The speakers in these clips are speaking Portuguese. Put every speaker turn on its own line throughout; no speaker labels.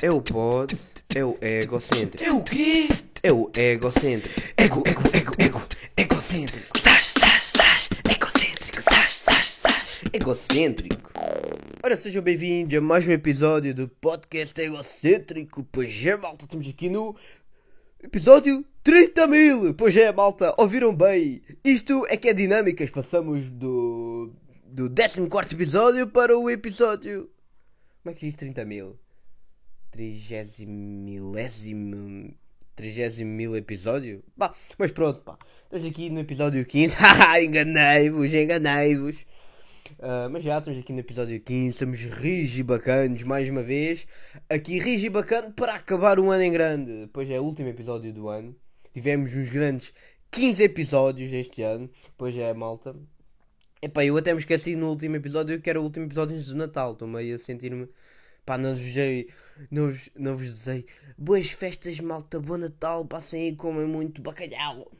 É o pod, é o egocêntrico.
É o quê?
É o egocêntrico.
Ego, ego, ego, ego, egocêntrico. Sás, sás, sás, egocêntrico. Sás, sás, sás.
Egocêntrico. Ora, sejam bem-vindos a mais um episódio do podcast egocêntrico. Pois é, malta, estamos aqui no episódio 30 mil. Pois é, malta, ouviram bem? Isto é que é dinâmicas. Passamos do, do 14 episódio para o episódio. Como é que se diz 30 mil? Trigésimo milésimo. Trigésimo mil episódio? Bah, mas pronto, pá. Estamos aqui no episódio 15. Haha, enganei-vos, enganei-vos. Ah, mas já estamos aqui no episódio 15. Estamos rígidos e bacanos mais uma vez. Aqui rígido bacana para acabar o ano em grande. Pois é, o último episódio do ano. Tivemos uns grandes 15 episódios este ano. Pois é, malta. Epá, eu até me esqueci no último episódio que era o último episódio antes do Natal. Estou meio a sentir-me. Pá, não vos desejei. Não vos, não vos. Boas festas, malta. Bom Natal. Passem aí, comem muito bacalhau.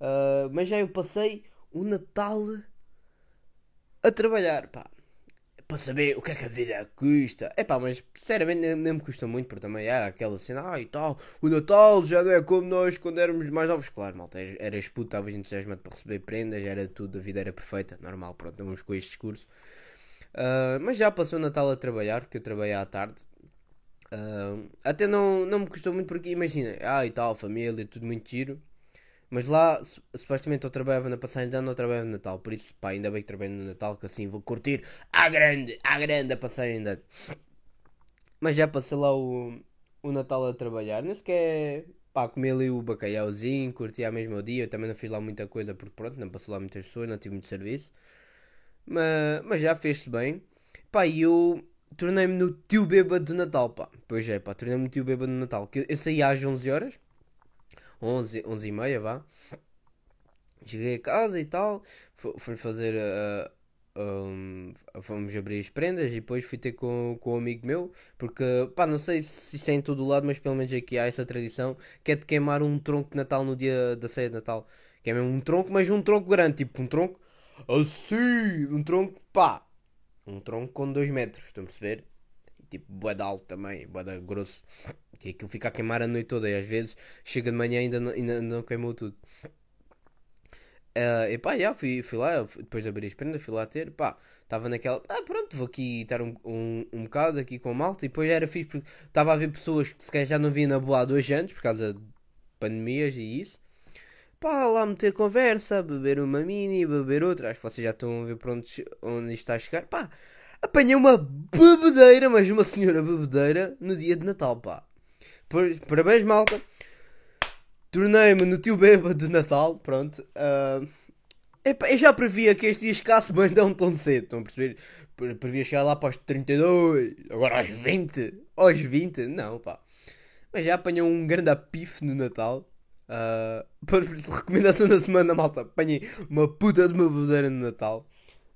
Ah, mas já eu passei o Natal a trabalhar, pá. Para saber o que é que a vida custa. É pá, mas sinceramente nem, nem me custa muito, porque também há aquela cena, ah e tal, o Natal já não é como nós quando éramos mais novos. Claro, malta, eras- puto, estavas entusiasmado para receber prendas, era tudo, a vida era perfeita, normal, pronto, estamos com este discurso. Ah, mas já passou o Natal a trabalhar, porque eu trabalhei à tarde. Ah, até não, não me custou muito porque imagina, ah e tal, família, tudo muito giro. Mas lá, su- supostamente eu trabalhava na passagem de ano, eu trabalhava no Natal. Por isso, pá, ainda bem que trabalho no Natal, que assim vou curtir à grande, à grande a passagem de ano. Mas já passei lá o, o Natal a trabalhar. Nem sequer, pá, comi ali o bacalhauzinho, curti à mesma dia. Eu também não fiz lá muita coisa porque, pronto, não passou lá muitas pessoas, não tive muito serviço. Mas, mas já fez-se bem. Pá, e eu tornei-me no tio bêbado do Natal, pá. Pois é, pá, tornei-me no tio bêbado do Natal. Eu saí às 11 horas. 11, 11 e meia, vá. Cheguei a casa e tal. fu- Fui fazer. ah, um, fomos abrir as prendas e depois fui ter com, com um amigo meu. Porque, pá, não sei se isso é em todo o lado, mas pelo menos aqui há essa tradição que é de queimar um tronco de Natal no dia da ceia de Natal. Que é mesmo um tronco, mas um tronco grande, tipo um tronco assim. Um tronco, pá. Um tronco com 2 metros, estão a perceber? Tipo, bué de alto também, bué de grosso. E aquilo fica a queimar a noite toda e às vezes chega de manhã e ainda não, ainda não queimou tudo. Ah, e pá, já, fui, fui lá, depois de abrir as prendas, fui lá ter, pá, estava naquela, ah pronto, vou aqui estar um, um, um bocado aqui com malta e depois já era fixe porque estava a ver pessoas que se calhar já não via na boa há dois anos por causa de pandemias e isso. Pá, lá meter conversa, beber uma mini, beber outra, acho que vocês já estão a ver onde, isto está a chegar, pá. Apanhei uma bebedeira, mas uma senhora bebedeira no dia de Natal, pá. Parabéns, malta. Tornei-me no tio bêbado do Natal, pronto. Ah, epá, eu já previa que este dia escasse, mas não tão cedo, estão a perceber? Pre- Previa chegar lá para os 32, agora aos 20. Aos 20, não, pá. Mas já apanhei um grande apife no Natal. Ah, por recomendação da semana, malta. Apanhei uma puta de uma bebedeira no Natal.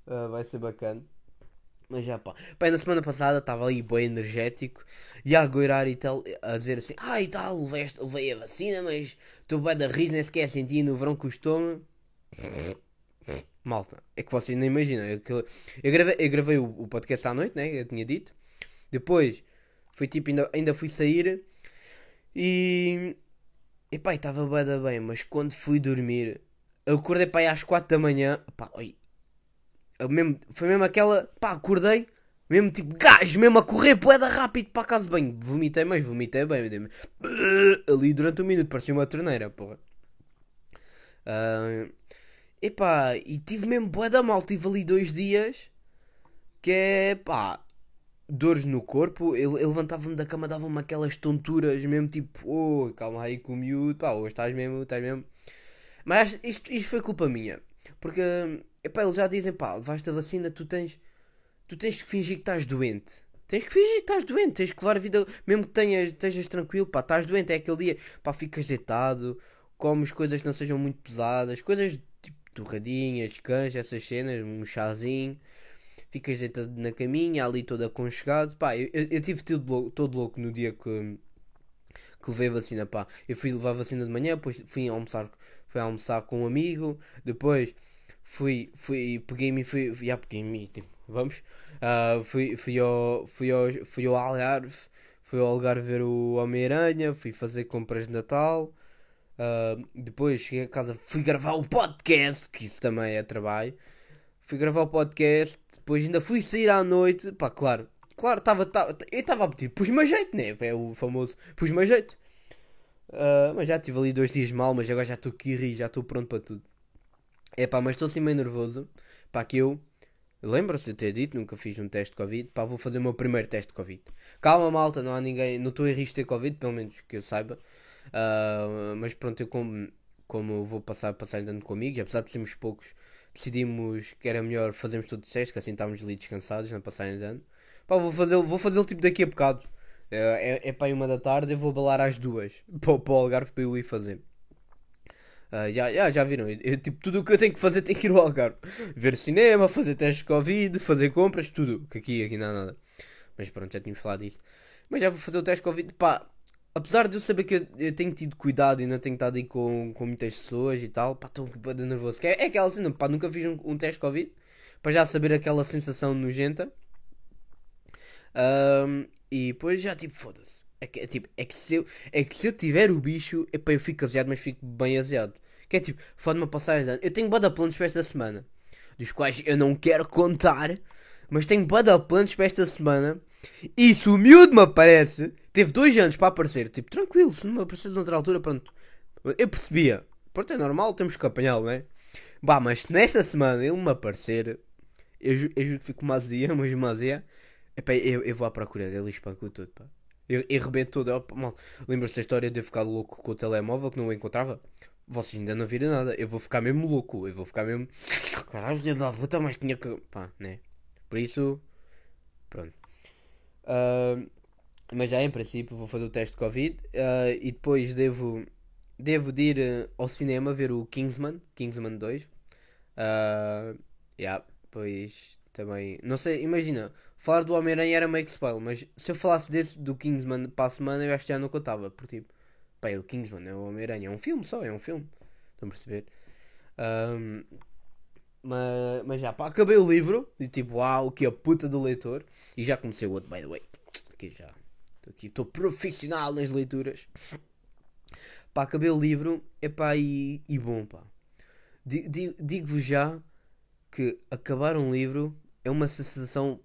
Ah, vai ser bacana. Mas já pá. Pá, na semana passada estava ali bem energético e a agoirar e tal, a dizer assim: Ah, e tal, levei, levei a vacina, mas estou bem da rir, nem sequer senti no verão custou-me. Malta, é que vocês nem imaginam. Eu, eu gravei, eu gravei o, o podcast à noite, né? Eu tinha dito. Depois, foi tipo, ainda, ainda fui sair e. E pá, estava bem bem, mas quando fui dormir, eu acordei aí às 4 da manhã. Pá, oi, mesmo, foi mesmo aquela, pá, acordei, mesmo tipo gajo, mesmo a correr poeda rápido para casa de banho. Vomitei, mas vomitei bem, dei-me ali durante um minuto, parecia uma torneira, porra. Ah, epá, e tive mesmo poeda mal, tive ali dois dias que é, pá, dores no corpo. Eu, eu levantava-me da cama, dava-me aquelas tonturas, mesmo tipo, oh, calma aí com o miúdo, pá, hoje estás mesmo, estás mesmo. Mas isto, isto foi culpa minha. Porque, epá, eles já dizem, pá, levaste a vacina, tu tens, tu tens que fingir que estás doente. Tens que fingir que estás doente, tens que levar a vida, mesmo que tenhas, estejas tranquilo, pá, estás doente, é aquele dia, pá, ficas deitado, comes coisas que não sejam muito pesadas, coisas tipo torradinhas, canja, essas cenas, um chazinho, ficas deitado na caminha, ali todo aconchegado, pá, eu, eu, eu tive todo louco, todo louco no dia que, que levei a vacina, pá. Eu fui levar a vacina de manhã, depois fui almoçar, fui almoçar com um amigo, depois fui, fui, peguei-me e fui, já peguei-me, tipo, vamos, Ah, fui, fui ao, fui ao, fui ao Algarve, fui ao Algarve ver o Homem-Aranha, fui fazer compras de Natal. ah, depois cheguei a casa, fui gravar o podcast, que isso também é trabalho. Fui gravar o podcast, depois ainda fui sair à noite. Pá, claro, claro, tava, tava, eu estava a pedir, pus-me a jeito, né? É o famoso, pus-me a jeito. Ah, mas já tive ali dois dias mal, mas agora já estou aqui rir, já estou pronto para tudo. É pá, mas estou assim meio nervoso. Pá, que eu, lembro-se de ter dito, nunca fiz um teste de Covid. Pá, vou fazer o meu primeiro teste de Covid. Calma, malta, não há ninguém, não estou em risco de ter Covid, pelo menos que eu saiba. Ah, mas pronto, eu como, como vou passar passagem de ano com amigos, apesar de sermos poucos, decidimos que era melhor fazermos todos os testes, que assim estávamos ali descansados na passagem de ano. Pá, vou fazer, vou fazer tipo daqui a bocado. É, é, é para aí uma da tarde, eu vou balar às duas. Para, para o Algarve para eu ir fazer. Ah, já, já, já viram? Eu, eu, tipo, tudo o que eu tenho que fazer tem que ir ao Algarve. Ver cinema, fazer testes de Covid, fazer compras, tudo. Que aqui, aqui não há nada. Mas pronto, já tínhamos falado disso. Mas já vou fazer o teste de Covid. Pá, apesar de eu saber que eu, eu tenho tido cuidado e não tenho estado aí com, com muitas pessoas e tal, pá, estou um nervoso. Que é, é aquela cena, pá, nunca fiz um, um teste Covid. Para já saber aquela sensação nojenta. Ahm, e depois já tipo, foda-se. É que, é, tipo, é, que se eu, é que se eu tiver o bicho, epá, eu fico aziado, mas fico bem aziado. Que é tipo, fode-me a passagem de ano. Eu tenho bada planos para esta semana, dos quais eu não quero contar, mas tenho bada planos para esta semana. E se o miúdo me aparece, teve dois anos para aparecer, tipo, tranquilo, se não aparecer de outra altura, pronto. Eu percebia. Pronto, é normal, temos que apanhá-lo, né? Bah, mas se nesta semana ele me aparecer, eu, ju- eu juro que fico uma azia, mas uma azia. Epá, eu, eu vou à procura dele e espanco tudo, pá. Eu, eu rebento tudo. Lembras-te da história de eu ficar louco com o telemóvel que não o encontrava? Vocês ainda não viram nada. Eu vou ficar mesmo louco. Eu vou ficar mesmo. Caralho, filha da puta, mas tinha que. Pá, né? Por isso. Pronto. Ah, mas já em princípio vou fazer o teste de Covid. ah, e depois devo. Devo de ir eh, ao cinema ver o Kingsman. Kingsman 2. Ah, yeah, pois também. Não sei, imagina. Falar do Homem-Aranha era meio que spoiler, mas se eu falasse desse do Kingsman para a semana, eu acho que já não contava. Porque tipo, pá, é o Kingsman, é o Homem-Aranha. É um filme só, é um filme. Estão a perceber? Ahm, mas, mas já, pá, acabei o livro e tipo, uau, que a puta do leitor. E já comecei o outro, by the way. Aqui já. Estou profissional nas leituras. Pá, acabei o livro, epá, e, e bom, pá. Di- di- Digo-vos já que acabar um livro é uma sensação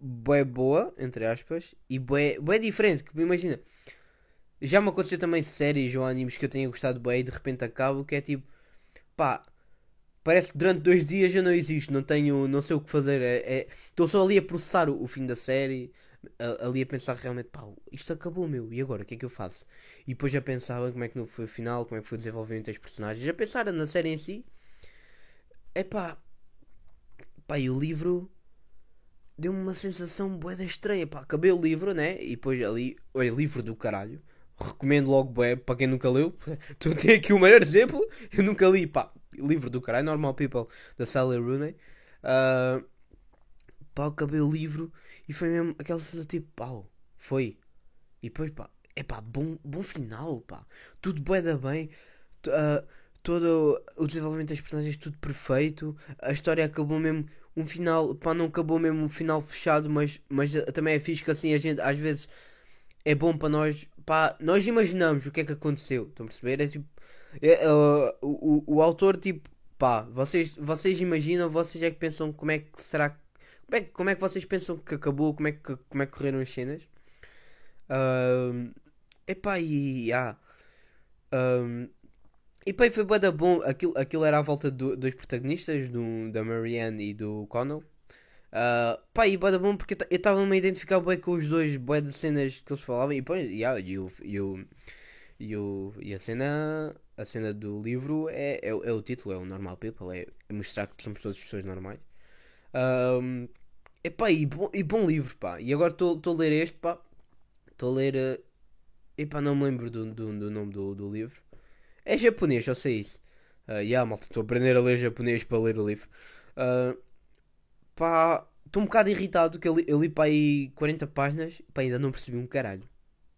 bué boa, entre aspas, e bué, bué diferente, que imagina, já me aconteceu também séries ou animes que eu tenha gostado bué e de repente acabo, que é tipo, pá, parece que durante dois dias eu não existo, não tenho, não sei o que fazer, é, estou só ali a processar o, o fim da série, ali a pensar realmente, pá, isto acabou, meu, e agora, o que é que eu faço? E depois já pensava como é que foi o final, como é que foi o desenvolvimento das personagens, já pensar na série em si, é pá, pá, e o livro deu-me uma sensação boeda estranha, pá, acabei o livro, né, e depois ali, olha, livro do caralho, recomendo logo bué, para quem nunca leu, tu tem aqui o maior exemplo, eu nunca li, pá, livro do caralho, Normal People, da Sally Rooney, Ah, pá, acabei o livro e foi mesmo aquela sensação tipo, pau, foi. E depois, pá, é pá, bom, bom final, pá. Tudo bué da bem. ah, todo o desenvolvimento das personagens, tudo perfeito. A história acabou mesmo, um final, pá, não acabou mesmo um final fechado, mas, mas também é fixe que assim a gente, às vezes, é bom para nós, pá, nós imaginamos o que é que aconteceu. Estão a perceber? É tipo, é, ah, o, o, o autor, tipo, pá, vocês, vocês imaginam, vocês é que pensam como é que será que como é, como é que vocês pensam que acabou? Como é que, como é que correram as cenas? Ahm, epá, e ah, ahm, e pá, e foi bué da bom. Aquilo, aquilo era à volta do- dos protagonistas, do, da Marianne e do Connell. Ah, pá, e bué da bom porque eu estava-me a identificar bué com os dois, bué de cenas que eles falavam. E, pá, yeah, e, o, e, o, e, o, e a cena a cena do livro é, é, é o título, é o Normal People, é mostrar que somos todas pessoas normais. Ahm, epá, e bom, e bom livro, pá. E agora estou a ler este, pá. Estou a ler. eh, Epá, não me lembro do, do, do nome do, do livro. É japonês, eu sei isso. Uh, yeah, malta, estou a aprender a ler japonês para ler o livro. Ah, pá, estou um bocado irritado que eu li, eu li para aí 40 páginas. Pá, ainda não percebi um caralho.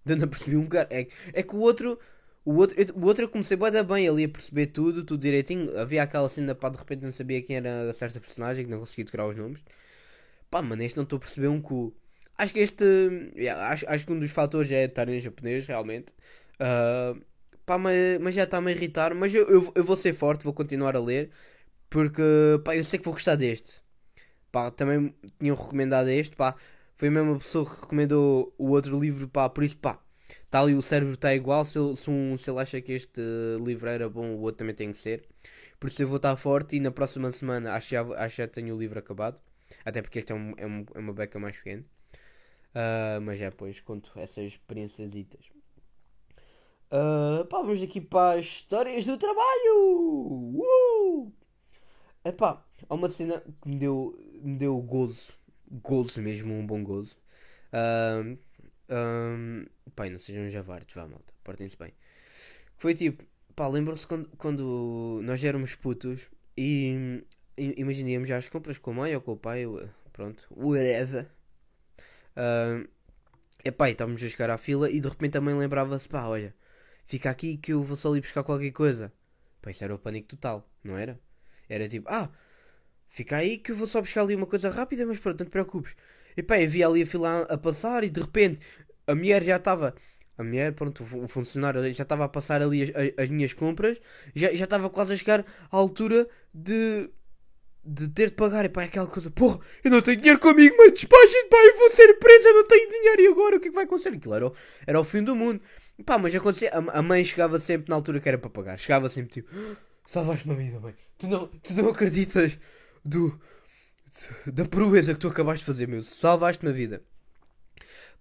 Ainda não percebi um caralho. É, é que o outro. O outro, eu- o outro eu comecei da bem ali a perceber tudo, tudo direitinho. Havia aquela cena, pá, de repente não sabia quem era certa personagem, que não conseguia decorar os nomes. Pá, mano, este não estou a perceber um cu. acho que este. yeah, acho, acho que um dos fatores é estar em japonês, realmente. Ah, pá, mas, mas já está-me a irritar. Mas eu, eu, eu vou ser forte, vou continuar a ler. Porque, pá, eu sei que vou gostar deste. Pá, também tinham recomendado este, pá. Foi a mesma pessoa que recomendou o outro livro, pá. Por isso, pá, está ali o cérebro está igual. Se ele, se, um, se ele acha que este livro era bom, o outro também tem que ser. Por isso eu vou estar forte e na próxima semana acho já, acho já tenho o livro acabado. Até porque este é, um, é, um, é uma beca mais pequena. Ah, mas já depois conto essas experiências. Uh, pá, vamos aqui para as histórias do trabalho! Uh! Epá, há uma cena que me deu, me deu gozo. Gozo mesmo, um bom gozo. Um, um, pá, não sejam javardes, vá malta, portem-se bem. Foi tipo, pá, lembram-se quando, quando nós éramos putos e, e já as compras com a mãe ou com o pai, pronto, whatever. Um, epá, e estávamos a chegar à fila e de repente a mãe lembrava-se, pá, olha, fica aqui que eu vou só ali buscar qualquer coisa. Pá, isso era o pânico total, não era? Era tipo, ah, fica aí que eu vou só buscar ali uma coisa rápida, mas pronto, não te preocupes. E pá, vi ali a fila a passar e de repente a mulher já estava. A mulher, pronto, o funcionário já estava a passar ali as, as, minhas compras, já estava quase a chegar à altura de. de ter de pagar. E pá, é aquela coisa, porra, eu não tenho dinheiro comigo, mas despachem, pá, eu vou ser presa, eu não tenho dinheiro e agora o que é que vai acontecer? Aquilo era, o, era o fim do mundo. Pá, mas acontecia, a, a mãe chegava sempre na altura que era para pagar, chegava sempre tipo, salvaste-me a vida, mãe, tu não, tu não acreditas do da proeza que tu acabaste de fazer, meu. Salvaste-me a vida.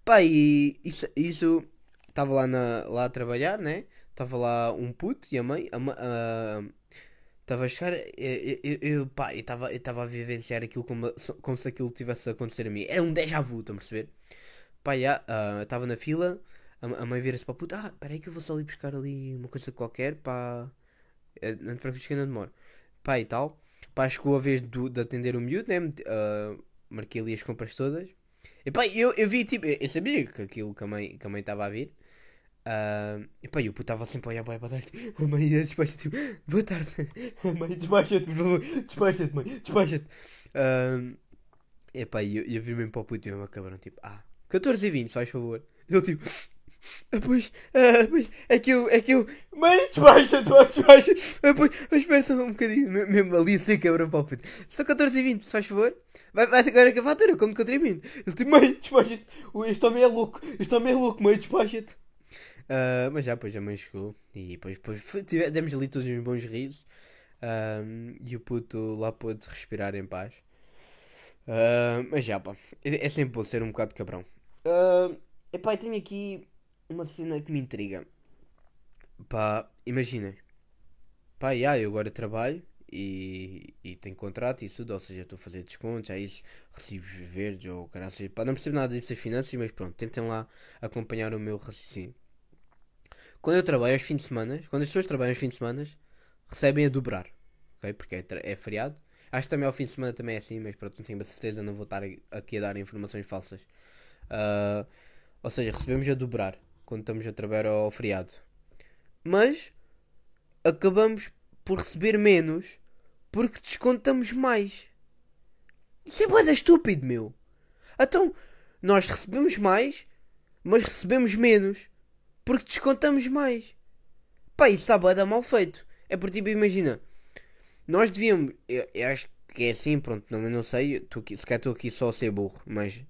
Pá, e isso. isso Estava lá, na, lá a trabalhar, né? Estava lá um puto e a mãe. Estava a, a chegar. Eu, eu, eu pá, eu estava a vivenciar aquilo como, como se aquilo tivesse a acontecer a mim. Era um déjà vu, estão a perceber? Pá, já. Estava uh, na fila. A, a mãe vira-se para o puto. Ah, peraí que eu vou só ali buscar ali uma coisa qualquer. Pá. Eh, não te preocupes que ainda demora. Pá, e tal. Pá, chegou a vez do, de atender o miúdo, né? Uh, marquei ali as compras todas. E pá, eu, eu vi, tipo, eu sabia que aquilo que a mãe estava a vir. Uh, e pá, eu estava sempre a olhar para trás. A mãe despacha tipo, boa tarde. A mãe, despacha-te, por favor. Despacha-te, mãe, despacha-te. Uh, e pá, eu, eu vi mesmo para o puto e me acabaram tipo, ah, 14 e 20, faz favor. Ele tipo, pois, ah, pois, é que eu, é que eu, mãe, desbaixa, desbaixa, ah, pois, mas espera só um bocadinho, mesmo ali assim quebra o palpite. Só 14 e 20, se faz favor. Vai, vai agora com a fatura, como contribuinte. Ele tipo, mãe, desbaixa-te, este homem é louco, este homem é louco, mãe, desbaixa-te. Uh, mas já, depois a mãe chegou e depois, depois tivemos, demos ali todos uns bons risos uh, e o puto lá pôde respirar em paz. Uh, mas já, pá, é, é sempre bom ser um bocado cabrão. Uh, epá, tenho aqui uma cena que me intriga. Pá, imaginem. Pá, yeah, eu agora trabalho e, e tenho contrato e tudo, ou seja, estou a fazer descontos, aí recibos verdes ou caraças. Pá, não percebo nada dessas finanças, mas pronto, tentem lá acompanhar o meu raciocínio. Quando eu trabalho aos fins de semana, quando as pessoas trabalham aos fins de semana, recebem a dobrar, ok? Porque é, é feriado. Acho que também ao fim de semana também é assim, mas pronto, não tenho a certeza, não vou estar aqui a dar informações falsas. Uh, ou seja, recebemos a dobrar quando estamos a trabalhar ao feriado. Mas acabamos por receber menos porque descontamos mais. Isso é boeda estúpido, meu. Então, nós recebemos mais, mas recebemos menos porque descontamos mais. Pá, isso está boeda mal feito. É por tipo, imagina, nós devíamos. Eu, eu, acho que é assim, pronto, não, não sei. Aqui, se calhar estou aqui só a ser burro, mas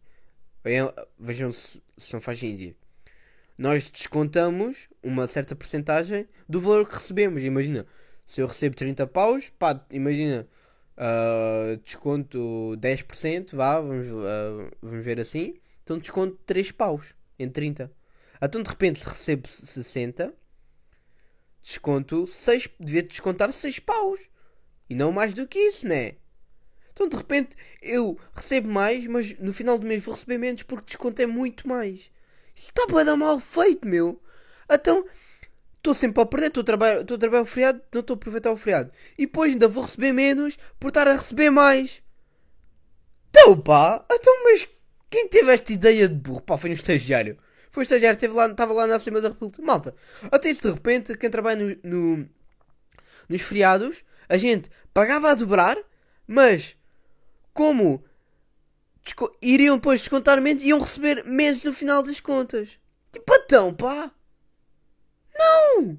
vejam se, se não faz sentido nós descontamos uma certa porcentagem do valor que recebemos. Imagina, se eu recebo 30 paus, pá, imagina, uh, desconto 10%, vá, vamos, uh, vamos ver assim, então desconto 3 paus em 30. Então de repente se recebo 60, desconto 6, devia descontar 6 paus. E não mais do que isso, né? Então de repente eu recebo mais, mas no final do mês vou receber menos porque desconto é muito mais. Isso está bem mal feito, meu. Então, estou sempre a perder, estou a trabalhar, estou a trabalhar o feriado, não estou a aproveitar o feriado. E depois ainda vou receber menos por estar a receber mais. Então, pá, então, mas quem teve esta ideia de burro? Pá, foi um estagiário. Foi um estagiário, esteve lá, estava lá na cima da República. Malta, até de repente, quem trabalha no, no, nos feriados, a gente pagava a dobrar, mas como iriam depois descontar menos e iam receber menos no final das contas. Tipo, então, pá. Não!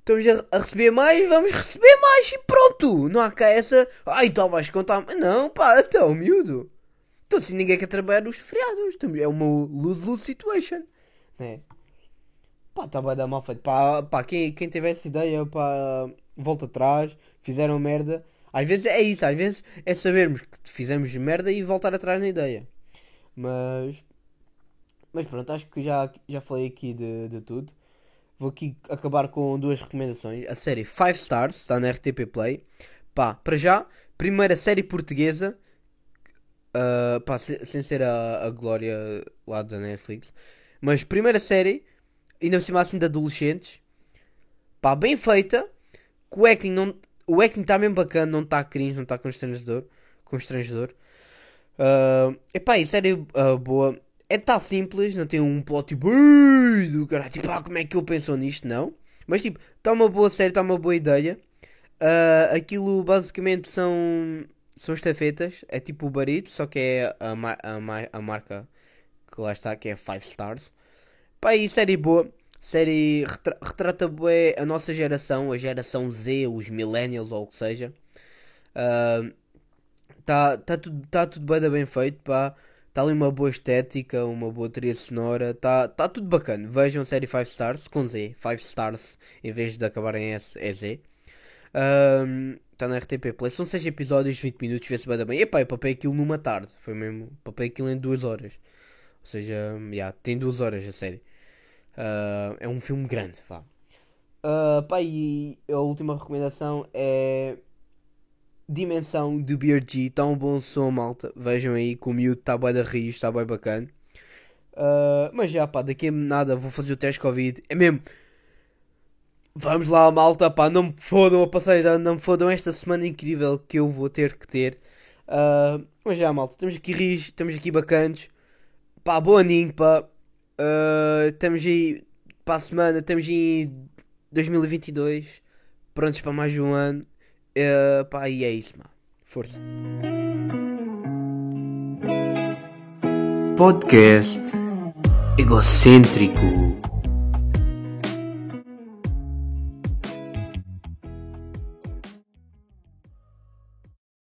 Estamos a, a receber mais, vamos receber mais e pronto! Não há cá essa. Ai, então vais contar. Não, pá, então, miúdo. Então, assim, ninguém quer trabalhar nos feriados. É uma lose-lose situation. Né? Pá, está bem da mal feito. Pá, pá quem, quem teve essa ideia, pá, volta atrás. Fizeram merda. Às vezes é isso, às vezes é sabermos que fizemos merda e voltar atrás na ideia. Mas. Mas pronto, acho que já, já falei aqui de, de tudo. Vou aqui acabar com duas recomendações. A série 5 Stars, está na RTP Play. Pá, para já, primeira série portuguesa. ah, pá, se- sem ser a, a Glória lá da Netflix. Mas primeira série, ainda por cima assim de adolescentes. Pá, bem feita. Que o acting não. O acting está mesmo bacana, não está cringe, não está constrangedor. Constrangedor. Uh, epá, e série ah, boa. É tá simples, não tem um plot tipo. Do caralho, tipo, ah, como é que ele pensou nisto? Não. Mas tipo, está uma boa série, está uma boa ideia. Ah, aquilo basicamente são. São estafetas. É tipo o barito, só que é a, ma- a, ma- a marca que lá está, que é 5 stars. Pá, e série boa. Série retra- retrata bué a nossa geração, a geração Z, os millennials ou o que seja. Está tá tudo, tá tudo bem, bem feito, pá. Está ali uma boa estética, uma boa trilha sonora. Está tá tudo bacana. Vejam a série 5 stars com Z. 5 stars em vez de acabar em S, é Z. Está na RTP Play. São 6 episódios, 20 minutos, vê-se bem, bem. Epá, eu papei aquilo numa tarde. Foi mesmo. Papei aquilo em 2 horas. Ou seja, yeah, tem 2 horas a série. Ah, é um filme grande, vá. Ah, pá, e a última recomendação é Dimensão do BRG. Um bom som, malta. Vejam aí que o miúdo está bem da rios, está bem bacana. Ah, mas já, pá, daqui a nada vou fazer o teste Covid. É mesmo. Vamos lá, malta, pá, não me fodam a passeio, não me fodam esta semana incrível que eu vou ter que ter. Ah, mas já, malta, estamos aqui rios, estamos aqui bacanas. Pá, boa aninho, pá. Ah, estamos aí para a semana, estamos em 2022, prontos para mais um ano. Ah, pá, e é isso, mano. Força.
Podcast egocêntrico.